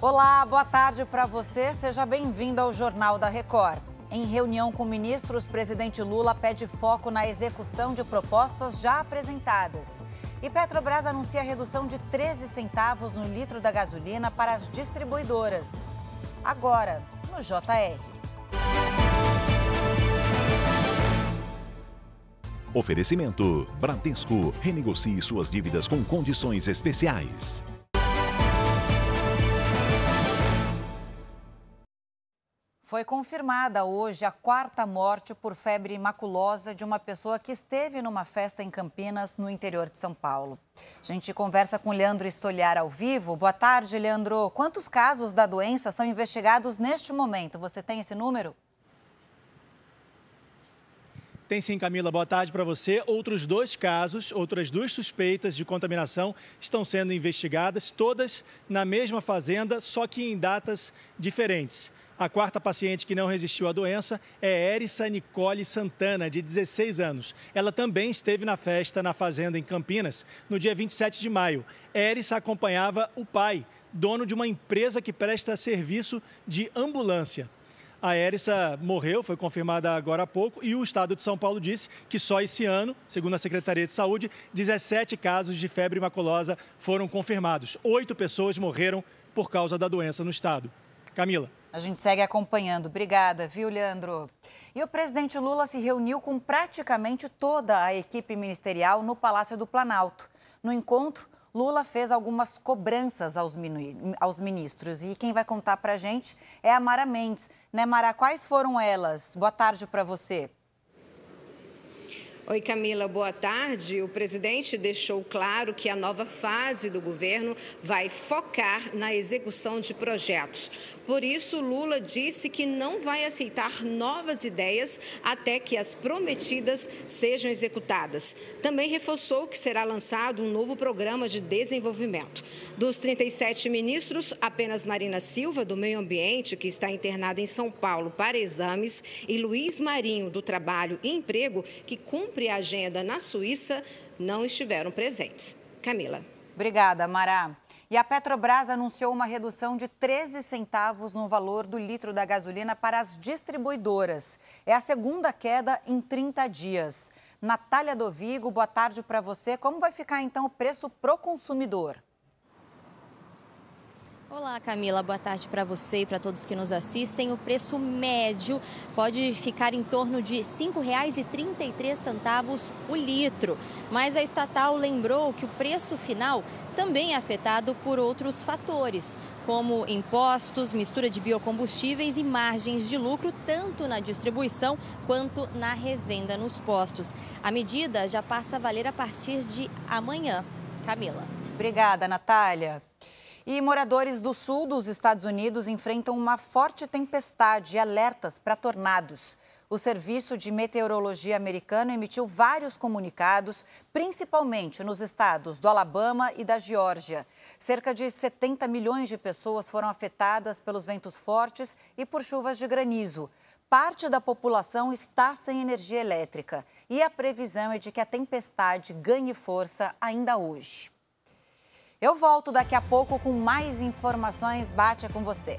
Olá, boa tarde para você. Seja bem-vindo ao Jornal da Record. Em reunião com ministros, presidente Lula pede foco na execução de propostas já apresentadas. E Petrobras anuncia redução de 13 centavos no litro da gasolina para as distribuidoras. Agora, no JR. Oferecimento: Bradesco. Renegocie suas dívidas com condições especiais. Foi confirmada hoje a quarta morte por febre maculosa de uma pessoa que esteve numa festa em Campinas, no interior de São Paulo. A gente conversa com Leandro Estolhar ao vivo. Boa tarde, Leandro. Quantos casos da doença são investigados neste momento? Você tem esse número? Tem sim, Camila. Boa tarde para você. Outros dois casos, outras duas suspeitas de contaminação estão sendo investigadas, todas na mesma fazenda, só que em datas diferentes. A quarta paciente que não resistiu à doença é Erissa Nicole Santana, de 16 anos. Ela também esteve na festa na fazenda em Campinas no dia 27 de maio. Erissa acompanhava o pai, dono de uma empresa que presta serviço de ambulância. A Erissa morreu, foi confirmada agora há pouco, e o Estado de São Paulo disse que só esse ano, segundo a Secretaria de Saúde, 17 casos de febre maculosa foram confirmados. Oito pessoas morreram por causa da doença no Estado. Camila. A gente segue acompanhando. Obrigada, viu, Leandro? E o presidente Lula se reuniu com praticamente toda a equipe ministerial no Palácio do Planalto. No encontro, Lula fez algumas cobranças aos, aos ministros. E quem vai contar para a gente é a Mara Mendes. Né, Mara? Quais foram elas? Boa tarde para você. Oi, Camila, boa tarde. O presidente deixou claro que a nova fase do governo vai focar na execução de projetos. Por isso, Lula disse que não vai aceitar novas ideias até que as prometidas sejam executadas. Também reforçou que será lançado um novo programa de desenvolvimento. Dos 37 ministros, apenas Marina Silva, do Meio Ambiente, que está internada em São Paulo para exames, e Luiz Marinho, do Trabalho e Emprego, que cumpre cumpre a agenda na Suíça não estiveram presentes. Camila. Obrigada, Mará. E a Petrobras anunciou uma redução de 13 centavos no valor do litro da gasolina para as distribuidoras. É a segunda queda em 30 dias. Natália Dovigo, boa tarde para você. Como vai ficar então o preço pro consumidor? Olá, Camila. Boa tarde para você e para todos que nos assistem. O preço médio pode ficar em torno de R$ 5,33 o litro. Mas a estatal lembrou que o preço final também é afetado por outros fatores, como impostos, mistura de biocombustíveis e margens de lucro, tanto na distribuição quanto na revenda nos postos. A medida já passa a valer a partir de amanhã. Camila. Obrigada, Natália. E moradores do sul dos Estados Unidos enfrentam uma forte tempestade e alertas para tornados. O Serviço de Meteorologia americano emitiu vários comunicados, principalmente nos estados do Alabama e da Geórgia. Cerca de 70 milhões de pessoas foram afetadas pelos ventos fortes e por chuvas de granizo. Parte da população está sem energia elétrica e a previsão é de que a tempestade ganhe força ainda hoje. Eu volto daqui a pouco com mais informações. Bate com você.